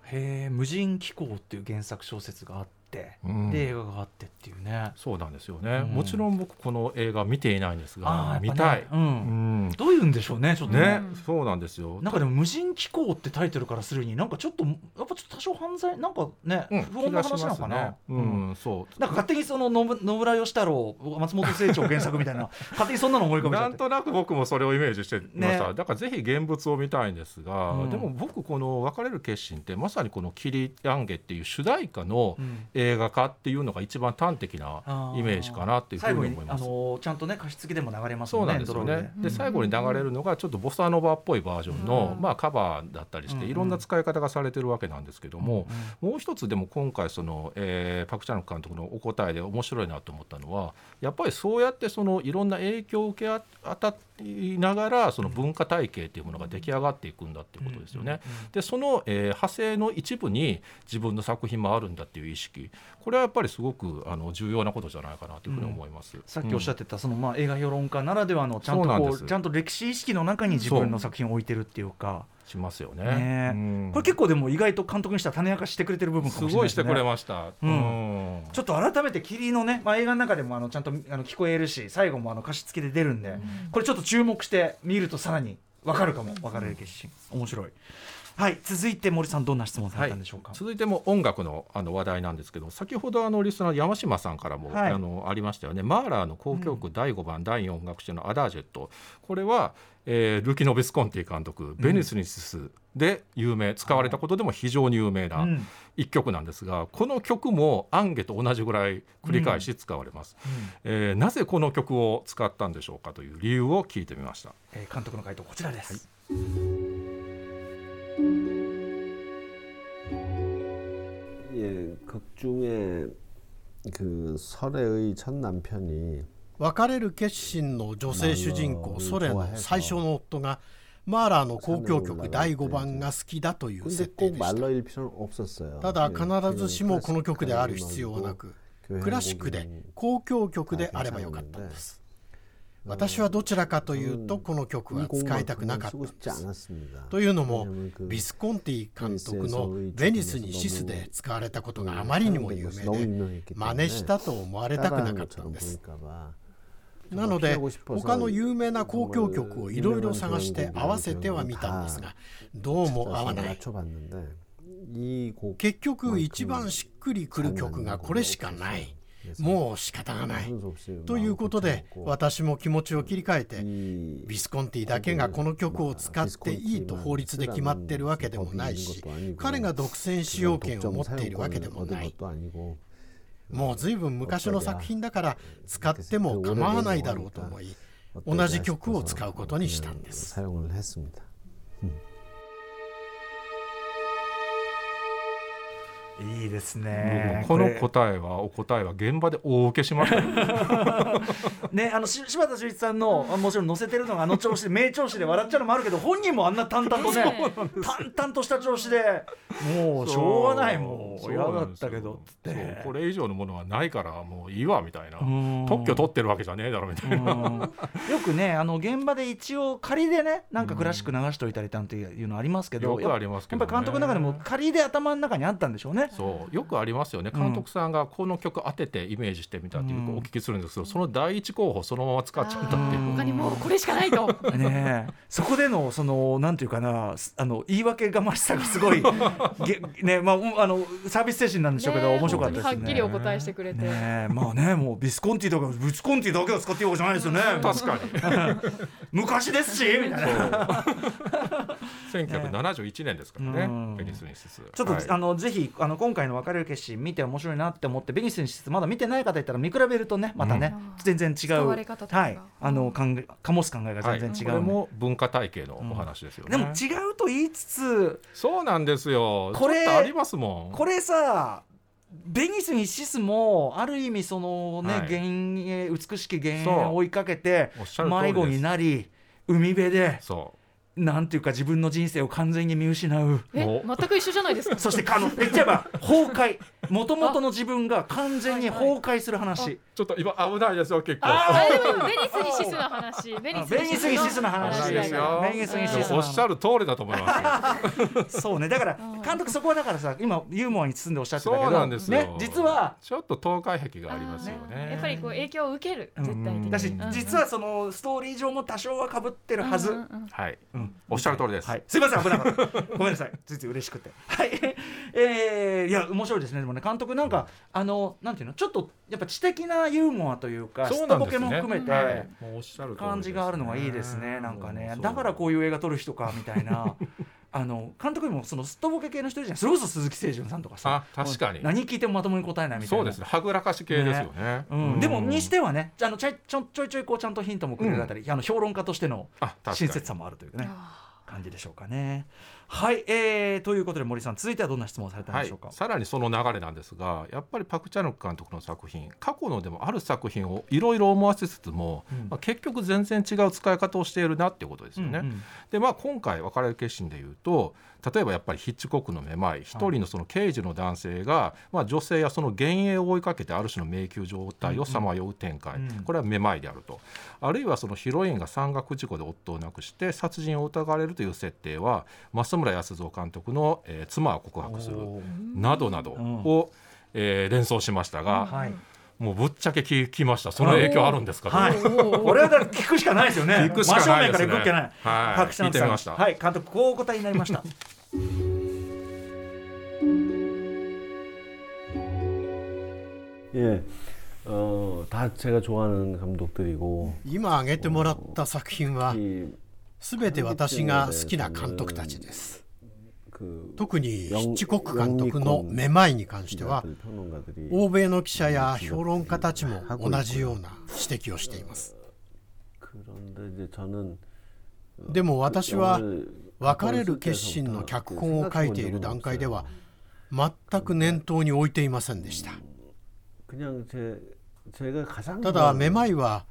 へえ無人機構っていう原作小説があって、うん、で映画があってっていうね。そうなんですよね、うん、もちろん僕この映画見ていないんですが、ね、見たい、うん、どういうんでしょうねちょっとね、そうなんですよ。なんかでも無人機構ってタイトルからするになんかちょっとやっぱちょっと多少犯罪なんかね、不穏な話なのかな、ね、うんそう。なんか勝手にその野野村義太郎松本清張原作みたいな <laughs> 勝手にそんなの思い浮かべちゃなんとなく僕もそれをイメージしてました、ね、だからぜひ現物を見たいんですが、でも僕この別れる決心ってまさにこの「キリヤンゲ」っていう主題歌の映画化っていうのが一番端的なイメージかなっていうふうに思います。あのちゃんとね加湿器でも流れますね。そうなんですよね。で。最後に流れるのがちょっとボサノバっぽいバージョンの、まあカバーだったりしていろんな使い方がされてるわけなんですけども、もう一つでも今回その、えー、パクチャン監督のお答えで面白いなと思ったのはやっぱりそうやってそのいろんな影響を受け当たいながらその文化体系というものが出来上がっていくんだっていうことですよね。でその、えー、派生の一部に自分の作品もあるんだっていう意識これはやっぱりすごくあの重要なことじゃないかなというふうに思います、うん、さっきおっしゃってた、そのまあ映画評論家ならではのちゃんとこうちゃんと歴史意識の中に自分の作品を置いてるっていうか。しますよね、ね。うん、これ結構でも意外と監督にしたら種明かしてくれてる部分かもしれないす、ね、ごいしてくれました、うん、ちょっと改めて霧のね、まあ、映画の中でもあのちゃんとあの聞こえるし最後もあの歌詞付きで出るんで、これちょっと注目して見るとさらに分かるかも。分かれる決心。面白いはい続いて森さんどんな質問されたんでしょうか、はい、続いても音楽のあの話題なんですけど先ほどあのリスナー山島さんからも、はい、あのありましたよね。マーラーの交響曲第5番、うん、第4楽章のアダージェット。これは、えー、ルキノ・ベスコンティ監督「ベニスニス」で有名、使われたことでも非常に有名な一曲なんですが、この曲もアンゲと同じぐらい繰り返し使われます、うん。うん、えー、なぜこの曲を使ったんでしょうかという理由を聞いてみました、えー、監督の回答こちらです、はい 예, 극 중에 그 설애의 첫 남편이 別れる決心の女性主人公ソレの最初の夫がマーラーの交響曲第5番が好きだという設定でしたただ必ずしもこの曲である必要はなくクラシックで交響曲であればよかったんです 私はどちらかというとこの曲は使いたくなかったんです。というのもビスコンティ監督の「ベニスにシス」で使われたことがあまりにも有名で真似したと思われたくなかったんです。なので他の有名な交響曲をいろいろ探して合わせてはみたんですがどうも合わない。結局一番しっくりくる曲がこれしかないもう仕方がない。ということで私も気持ちを切り替えてビスコンティだけがこの曲を使っていいと法律で決まっているわけでもないし彼が独占使用権を持っているわけでもない。もう随分昔の作品だから使っても構わないだろうと思い同じ曲を使うことにしたんです。いいですね。この答えはお答えは現場で大受けしました <laughs> ねあのし柴田秀一さんのもちろん載せてるのがあの調子で名調子で笑っちゃうのもあるけど本人もあんな淡々とね淡々とした調子でもうしょうがない。もう嫌だったけどって。これ以上のものはないからもういいわみたいな。特許取ってるわけじゃねえだろみたいな。よくねあの現場で一応仮でねなんかクラシック流しといたりなんていうのありますけどよくありますけど、ね、やっぱり監督の中でも仮で頭の中にあったんでしょうね。そうよくありますよね。監督さんがこの曲当ててイメージしてみたっていうお聞きするんですけど、その第一候補そのまま使っちゃったっていう。他にもうこれしかないと。<laughs> ねそこでのそのなんていうかなあの言い訳がましさがすごい <laughs> ねまああのサービス精神なんでしょうけど、面白かったですね。はっきりお答えしてくれて、ね、まあねもうビスコンティとかビスコンティだけを使っていいわけじゃないですよね。確かに昔ですしみたいな。1971 <laughs> 年ですからね、ベニスニス。ちょっと、はい、あのぜひあの今回の別れる決心見て面白いなって思ってベニスニスまだ見てない方いたら見比べるとねまたね、うん、全然違う。はい。あの考え醸す考えが全然違う、はい、これも文化体系のお話ですよね、うん、でも違うと言いつつそうなんですよ。これありますもん。これさベニスにシスもある意味そのね、はい、幻影美しき幻影を追いかけて迷子になり海辺でそうなんていうか自分の人生を完全に見失う。え全く一緒じゃないですか。そしてあの言っちゃえば崩壊。もともとの自分が完全に崩壊する話。ちょっと今危ないですよ結構。あでもベニスにシスの話。ベニスにシスの話。ですよ。ベニスにシスおっしゃる通りだと思いますそうね。だから監督そこはだからさ今ユーモアに包んでおっしゃってたけどね実はちょっと東海壁がありますよね。やっぱりこう影響を受ける絶対的だし実はそのストーリー上も多少は被ってるはず。はいおっしゃる通りです。はい、すみません、危なかった。<laughs> ごめんなさい、ついつい嬉しくて。はい、<laughs> えー、いや、面白いですね、でもね、監督なんか、あの、なんていうの、ちょっと、やっぱ知的なユーモアというか、すっとボケも含めて。感じがあるのがいいですね、なんかね、だからこういう映画撮る人かみたいな。<laughs> あの監督にもそのすっとぼけ系の人じゃん。それこそ鈴木誠純さんとかさ。確かに。何聞いてもまともに答えないみたいな。そうですね。はぐらかし系ですよね、うん、でもにしてはねあのちょいちょちょいちょいこうちゃんとヒントもくれるあたり、あの評論家としての親切さもあるというね。感じでしょうかね。はい、えー、ということで森さん続いてはどんな質問をされたんでしょうか、はい、さらにその流れなんですがやっぱりパク・チャヌク監督の作品過去のでもある作品をいろいろ思わせつつも、うん、まあ、結局全然違う使い方をしているなっていうことですよね。うんうん、でまあ今回別れる決心でいうと例えばやっぱりヒッチコックのめまい一人のその刑事の男性が、まあ、女性やその幻影を追いかけてある種の迷宮状態をさまよう展開、うん。うん、これはめまいであると。あるいはそのヒロインが山岳事故で夫を亡くして殺人を疑われるという設定は増村康造監督の、えー「妻は告白する」などなどを、えー、連想しましたが。はいもうぶっちゃけ聞きました。その影響あるんですか。はい。こ<laughs> れは聞くしかないですよね。聞くしかないですね。真正面から行くっけない。はい。聞いてみました。はい。監督こうお答えになりました。<laughs> 예 어다제가좋아하는감독들이고今挙げてもらった作品は すべて私が好きな監督たちです。特にヒッチコック監督の「めまい」に関しては欧米の記者や評論家たちも同じような指摘をしていますでも私は別れる決心の脚本を書いている段階では全く念頭に置いていませんでしたただめまいは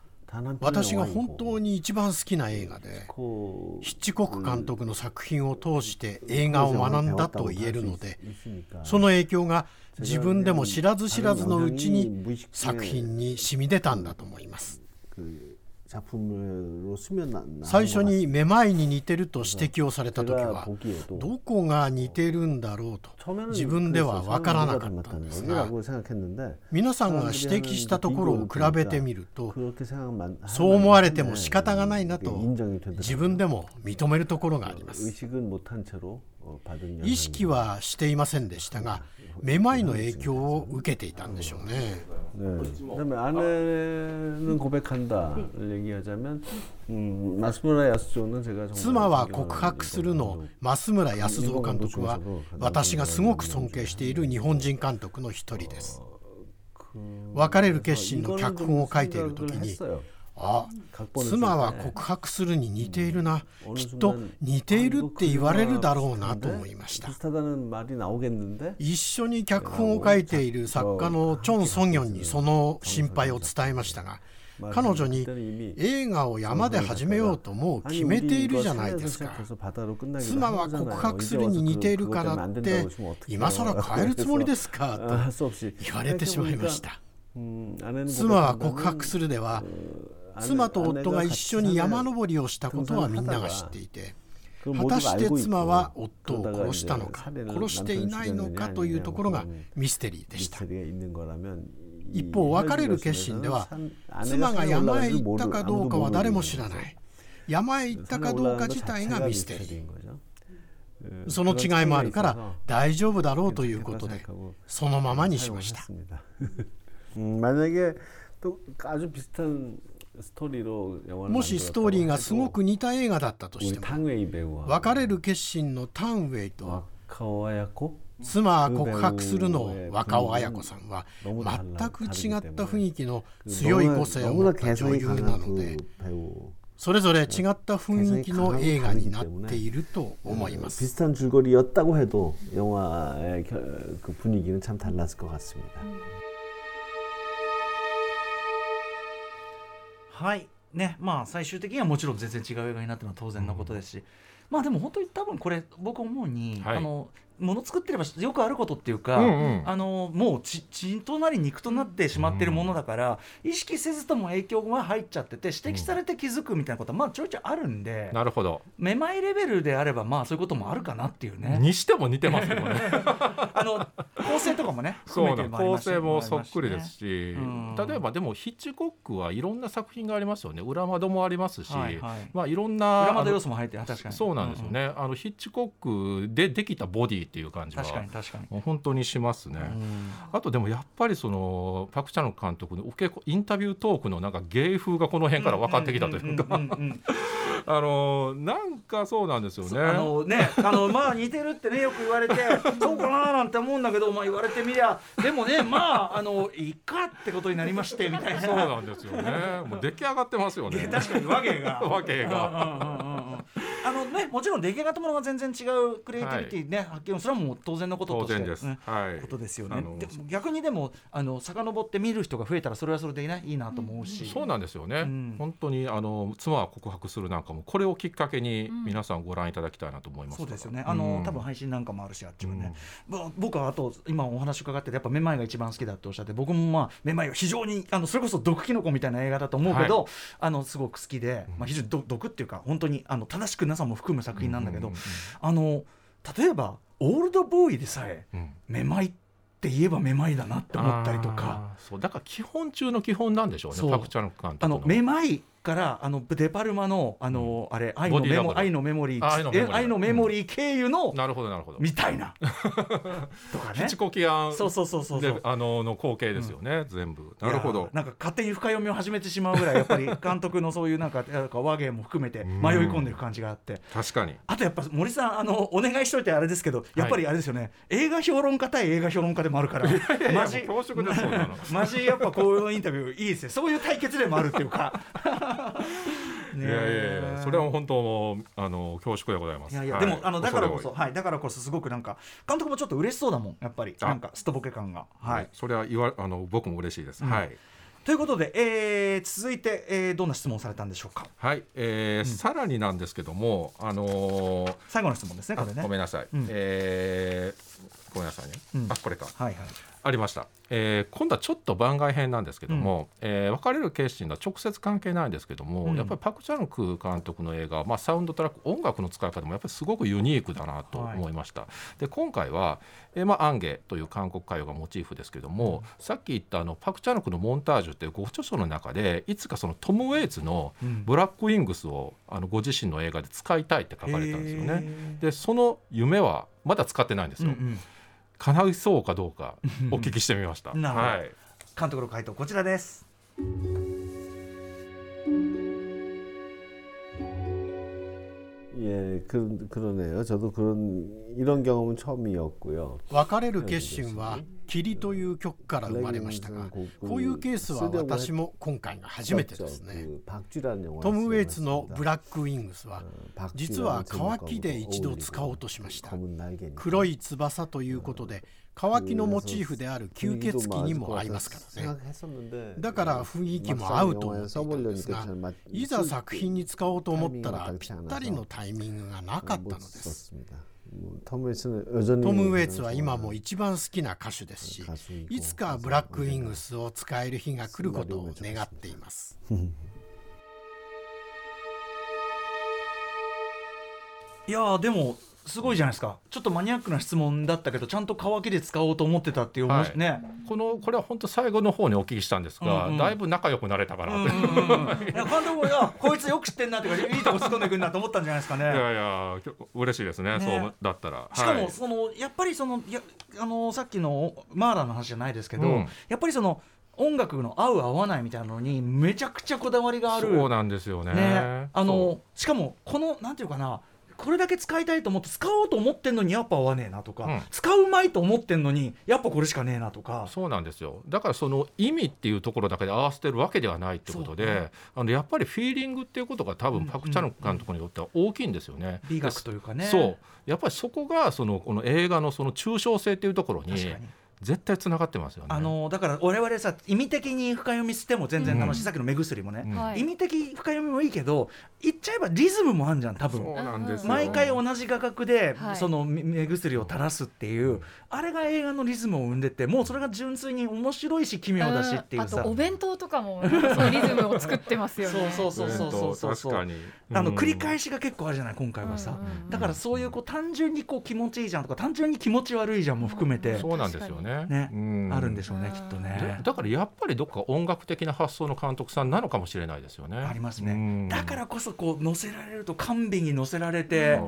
私が本当に一番好きな映画でヒッチコック監督の作品を通して映画を学んだと言えるのでその影響が自分でも知らず知らずのうちに作品に染み出たんだと思います。最初にめまいに似てると指摘をされた時はどこが似てるんだろうと自分では分からなかったんですが皆さんが指摘したところを比べてみるとそう思われても仕方がないなと自分でも認めるところがあります意識はしていませんでしたがめまいの影響を受けていたんでしょうね。네. 그다음에 아내는 고백한다를 얘기하자면 음, 마스무라 야스조는 제가 妻は告白するのマスムラヤスゾ監督は私がすごく尊敬している日本人監督の一人です別れる決心の脚本を書いている時に あ妻は告白するに似ているな、きっと似ているって言われるだろうなと思いました。一緒に脚本を書いている作家のチョン・ソギョンにその心配を伝えましたが彼女に映画を山で始めようともう決めているじゃないですか。妻は告白するに似ているからって今更変えるつもりですか？<laughs> と言われてしまいました。妻は告白するでは妻と夫が一緒に山登りをしたことはみんなが知っていて果たして妻は夫を殺したのか殺していないのかというところがミステリーでした。一方別れる決心では妻が山へ行ったかどうかは誰も知らない。山へ行ったかどうか自体がミステリー。その違いもあるから大丈夫だろうということでそのままにしましたもしストーリーがすごく似た映画だったとしても別れる決心のタンウェイと妻は告白するの若尾綾子さんは全く違った雰囲気の強い個性を持った女優なのでそれぞれ違った雰囲気の映画になっていると思います。비슷한줄거리였다고해도영화의그분위기는참달랐을것같습니다 はい。ね。まあ最終的にはもちろん全然違う映画になってのは当然のことですし、うん、まあでも本当に多分これ僕思うに、はい、あのもの作ってればよくあることっていうか、うんうん、あのもう血血となり肉となってしまっているものだから、うん、意識せずとも影響が入っちゃってて指摘されて気づくみたいなことはまあちょいちょいあるんで、なるほど。めまいレベルであればまあそういうこともあるかなっていうね。にしても似てますけどね。<laughs> あの構成とかもね <laughs> そうな構成もそっくりですし、うん、例えばでもヒッチコックはいろんな作品がありますよね。裏窓もありますし、はいはい、まあいろんな裏窓要素も入って確かに。そうなんですよね、うんうん、あのヒッチコックでできたボディっていう感じは確かにもう本当にしますね。あとでもやっぱりそのパク・チャノン監督のインタビュートークのなんか芸風がこの辺から分かってきたというかあのなんかそうなんですよね。あのねあのまあ似てるってねよく言われて <laughs> そうかななんて思うんだけどまあ言われてみりゃでもねまああのいいかってことになりましてみたいな。そうなんですよね。もう出来上がってますよね。確かに和芸が。和芸が。あのねもちろん出来上がったものが全然違うクリエイティビティね、はい、発見それはもう当然のこととして、ね、はい、ことですよね。で逆にでもあの遡って見る人が増えたらそれはそれでねいいなと思うし、うん、そうなんですよね。うん、本当にあの妻は告白するなんかもこれをきっかけに皆さんご覧いただきたいなと思います。そうですよね。あの、多分配信なんかもあるしあっちもね。僕はあと今お話伺ってやっぱめまいが一番好きだっておっしゃって僕もまあめまいは非常にあのそれこそ毒キノコみたいな映画だと思うけど、はい、あのすごく好きで、まあ非常に毒っていうか本当にあの正しくなさも含む作品なんだけど、あの例えばオールドボーイでさえ、めまいって言えばめまいだなって思ったりとか。そう。だから基本中の基本なんでしょうね。パクチャン監督あのめまいからあのデパルマのあの、あれ愛のメモ愛のメモリー。愛のメモリー経由の、なるほどなるほど。みたいな。<laughs> とかね。ヒチコキアンそうそうそうそう。あのの光景ですよね、全部。なるほど。なんか勝手に深読みを始めてしまうぐらいやっぱり <laughs> 監督のそういうなんかなんか和芸も含めて迷い込んでる感じがあって。確かに。あとやっぱ森さんあのお願いしといてあれですけどやっぱりあれですよね、映画評論家対映画評論家でもあるからマジマジやっぱこういうインタビューいいですよ。そういう対決でもあるっていうか <laughs> いやいやいやそれは本当あの恐縮でございます。いやいや、はい、でもあのだからこそはいだからこそすごくなんか監督もちょっと嬉しそうだもんやっぱりなんかストボケ感がはい。それは言わあの僕も嬉しいです。うん、はい。ということで、えー、続いて、えー、どんな質問されたんでしょうか？はい、えー、うん、さらになんですけども、あのー、最後の質問ですね。これね。ごめんなさい。うん、えー、ごめんなさいね。うん、あ、これか。はいはい。ありました、えー、今度はちょっと番外編なんですけども、うん、えー、別れる決心とは直接関係ないんですけども、うん、やっぱりパク・チャンク監督の映画、まあ、サウンドトラック音楽の使い方もやっぱりすごくユニークだなと思いました、はい、で今回は、えーまあ、アンゲという韓国歌謡がモチーフですけども、うん、さっき言ったあのパク・チャンクのモンタージュっていうご著書の中でいつかそのトム・ウェイツの「ブラック・ウィングスを」あのご自身の映画で使いたいって書かれたんですよね。でその夢はまだ使ってないんですよ。うんうん叶いそうかどうかお聞きしてみました。はい、監督の回答こちらです。 예그그러네요저도그런 이런경험은처음이었고요別れる決心は霧という曲から生まれましたがこういうケースは私も今回が初めてですねトム・ウェイツの「ブラック・ウィングス」は実は乾きで一度使おうとしました黒い翼ということで 乾きのモチーフである吸血鬼にも合いますからね。だから雰囲気も合うと思っていたんですがいざ作品に使おうと思ったらぴったりのタイミングがなかったのです。トム・ウェイツは今も一番好きな歌手ですしいつかブラックウィングスを使える日が来ることを願っています。いやでもすごいじゃないですか。ちょっとマニアックな質問だったけどちゃんと乾きで使おうと思ってたっていう、はい、ね。このこれは本当最後の方にお聞きしたんですが、うんうん、だいぶ仲良くなれたかなと、うんうん、いや監督もこいつよく知ってんなっていいとこ突っ込んでくるなと思ったんじゃないですかね。いやいや嬉しいですね、ね、そうだったら。しかも、はい、そのやっぱりそのやあのさっきのマーラーの話じゃないですけど、うん、やっぱりその音楽の合う合わないみたいなのにめちゃくちゃこだわりがある。そうなんですよね、ね、あのしかもこのなんていうかなこれだけ使いたいと思って使おうと思ってんのにやっぱ合わねえなとか、うん、使うまいと思ってんのにやっぱこれしかねえなとか。そうなんですよ。だからその意味っていうところだけで合わせてるわけではないってことで、ね、あのやっぱりフィーリングっていうことが多分パク・チャヌ監督によっては大きいんですよね。美学というかね。そう。やっぱりそこがそのこの映画のその抽象性っていうところに絶対つながってますよね。あのだから我々さ意味的に深読みしても全然楽しい、うん、さっきの目薬もね、うん、意味的深読みもいいけど言っちゃえばリズムもあるじゃん多分。そうなんです毎回同じ画角で、はい、その目薬を垂らすっていう、あれが映画のリズムを生んでてもうそれが純粋に面白いし奇妙だしっていうさ。あとお弁当とかもそうリズムを作ってますよね。<laughs> そうそうそうそうそうそうあの繰り返しが結構あるじゃない今回はさ、だからそういうこう単純にこう気持ちいいじゃんとか単純に気持ち悪いじゃんも含めて、そうなんですよねね、うん。あるんでしょうね、きっとね。だからやっぱりどっか音楽的な発想の監督さんなのかもしれないですよね。ありますね、だからこそこう乗せられると甘美に乗せられて、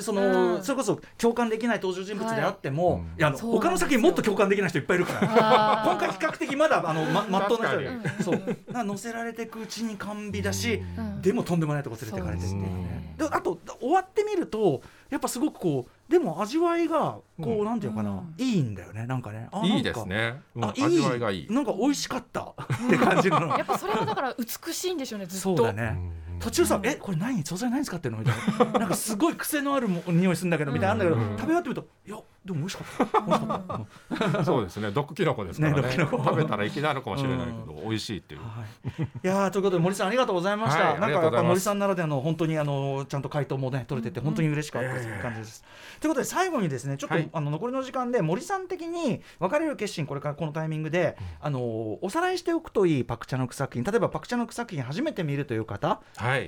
そのそれこそ共感できない登場人物であっても、はい、いやあの他の作品もっと共感できない人いっぱいいるから今回比較的まだあのままっとうな人よそう。な乗せられていくうちに甘美だし、でもとんでもないとこ連れていかれてっていうね。であと終わってみるとやっぱすごくこうでも味わいがこう、なんていうかな、いいんだよねなんかね。いいですね、あ味わいがいい。なんか美味しかった。<laughs> って感じの。やっぱそれもだから美しいんでしょうねずっと。そうだね。途中さ、えこれ何素材何使ってんのみたいな。<laughs> なんかすごい癖のあるも匂いするんだけどみたいなあんだけど、食べ終わってみるといやでも美味しかった。そうですね。毒キノコですからね。食べたらいきなりかもしれないけど、美味しいっていう、はい、いやということで森さんありがとうございました、なんかやっぱ森さんならではの本当にあのちゃんと回答もね取れてて本当に嬉しかったという感じです、ということで最後にですねちょっと、あの残りの時間で森さん的に別れる決心これからこのタイミングで、あのおさらいしておくといいパクチャノク作品例えばパクチャノク作品初めて見るという方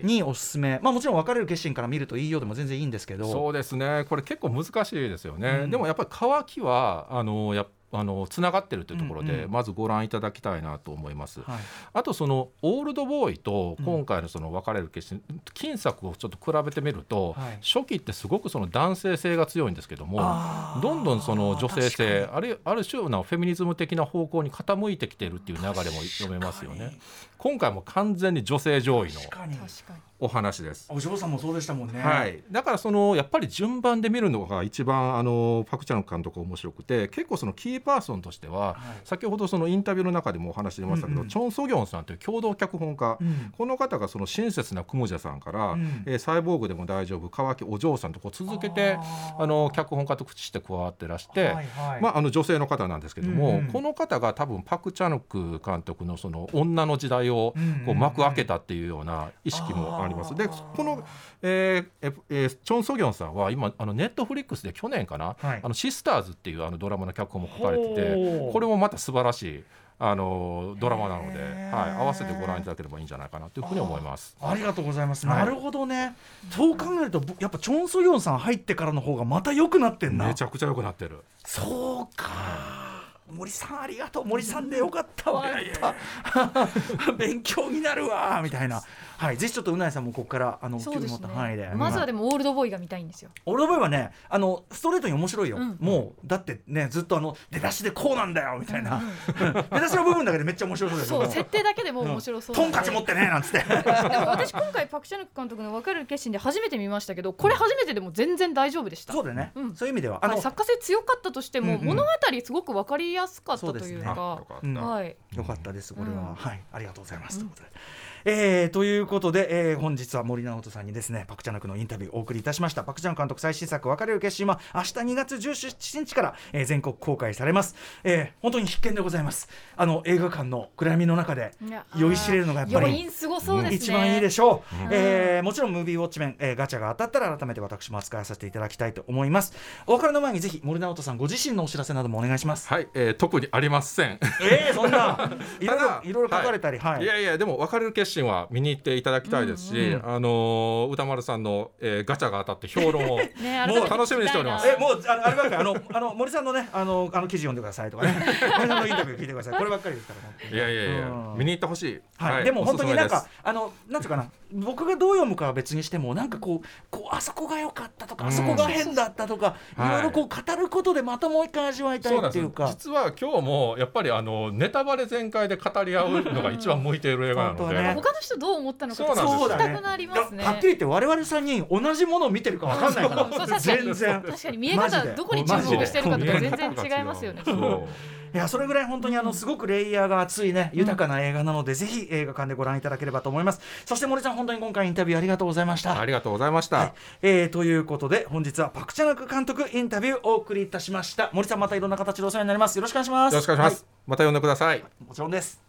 におすすめ、まあもちろん別れる決心から見るといいようでも全然いいんですけど。そうですね。これ結構難しいですよね、でもやっぱり乾きはあのやっあのつながってるというところで、まずご覧いただきたいなと思います。はい、あとそのオールドボーイと今回のその別れる決心、うん、金作をちょっと比べてみると、はい、初期ってすごくその男性性が強いんですけどもどんどんその女性性あるある種のフェミニズム的な方向に傾いてきてるっていう流れも読めますよね。今回も完全に女性上位のお話です。お嬢さんもそうでしたもんね。はい。だからそのやっぱり順番で見るのが一番あのパクチャン監督面白くて、結構そのキーパーソンとしては、はい、先ほどそのインタビューの中でもお話出ましたけど、チョンソギョンさんという共同脚本家、うん、この方がその親切なクムジャさんから、うん、えー、サイボーグでも大丈夫、川木お嬢さんとこう続けてあの脚本家と口して加わってらして、まああの女性の方なんですけども、この方が多分パクチャヌク監督のその女の時代をこう幕開けたっていうような意識もあります。でこの、えーえー、チョン・ソギョンさんは今あのネットフリックスで去年かな、はい、あのシスターズっていうあのドラマの脚本も書かれててこれもまた素晴らしい。あのドラマなので、はい、合わせてご覧いただければいいんじゃないかなというふうに思います。ありがとうございます、なるほどね。そう考えるとやっぱチョン・ソヨンさん入ってからの方がまた良くなってんなめちゃくちゃ良くなってる。そうか。森さんありがとう。森さんでよかったわ。やった。<laughs> 勉強になるわみたいなはいぜひちょっとうなえさんもここからあの興味持った範囲で。まずはでもオールドボーイが見たいんですよ。オールドボーイはねあのストレートに面白いよ、もうだってねずっとあの出だしでこうなんだよみたいな、<laughs> 出だしの部分だけでめっちゃ面白そうですそう設定だけでも面白そうトンカチ持ってねなんつって。<laughs> でも私今回パク・チャヌク監督の別れる決心で初めて見ましたけどこれ初めてでも全然大丈夫でした。そうだね、そういう意味ではあの、作家性強かったとしても、物語すごく分かりやすかったというか。はい。よかったですこれは、はい。ありがとうございます、ということで。えー、ということで、えー、本日は森直人さんにですねパク・チャナクのインタビューをお送りいたしました。パク・チャン監督最新作「別れる決心」は明日2月17日から、えー、全国公開されます、えー、本当に必見でございます。あの映画館の暗闇の中で酔いしれるのがやっぱりすごそうです、ね、一番いいでしょう、うん、えー、もちろんムービーウォッチメン、えー、ガチャが当たったら改めて私も扱わさせていただきたいと思います。お別れの前にぜひ森直人さんご自身のお知らせなどもお願いします。はい、えー、特にありません。えー、そんな。<laughs> いろいろ書かれたり、はい、はい、いやいやでも別れる決心は見に行っていただきたいですし、うんうん、あの歌丸さんの、えー、ガチャが当たって評論を <laughs> ね、もう楽しみにしております。えもうあのあればっかりあの <laughs> あの森さんのねあのあの記事読んでくださいとかね。<laughs> 森さんのインタビュー聞いてください。こればっかりですからいやいやいや、うん、見に行ってほしい。はい、はい、でも本当になんかあのなんていうかな僕がどう読むかは別にしてもなんかこうこうあそこが良かったとか、あそこが変だったとか、いろいろこう語ることでまたもう一回味わいたいっていうか。実は今日もやっぱりあのネタバレ全開で語り合うのが一番向いている映画なので、ね、他の人どう思ったのかそうだね。りますね。はっきり言って我々さんに同じものを見てるかわかんないから。全然。確かに見え方どこに注目してるかとか全然違いますよね。いやそれぐらい本当にあのすごくレイヤーが厚いね豊かな映画なので、ぜひ映画館でご覧いただければと思います。そして森さん本当に今回インタビューありがとうございました。ありがとうございました、はい、えー、ということで本日はパクチャナク監督インタビューをお送りいたしました。森さんまたいろんな形でお世話になります。よろしくお願いします。よろしくお願いします、はい、また呼んでください。もちろんです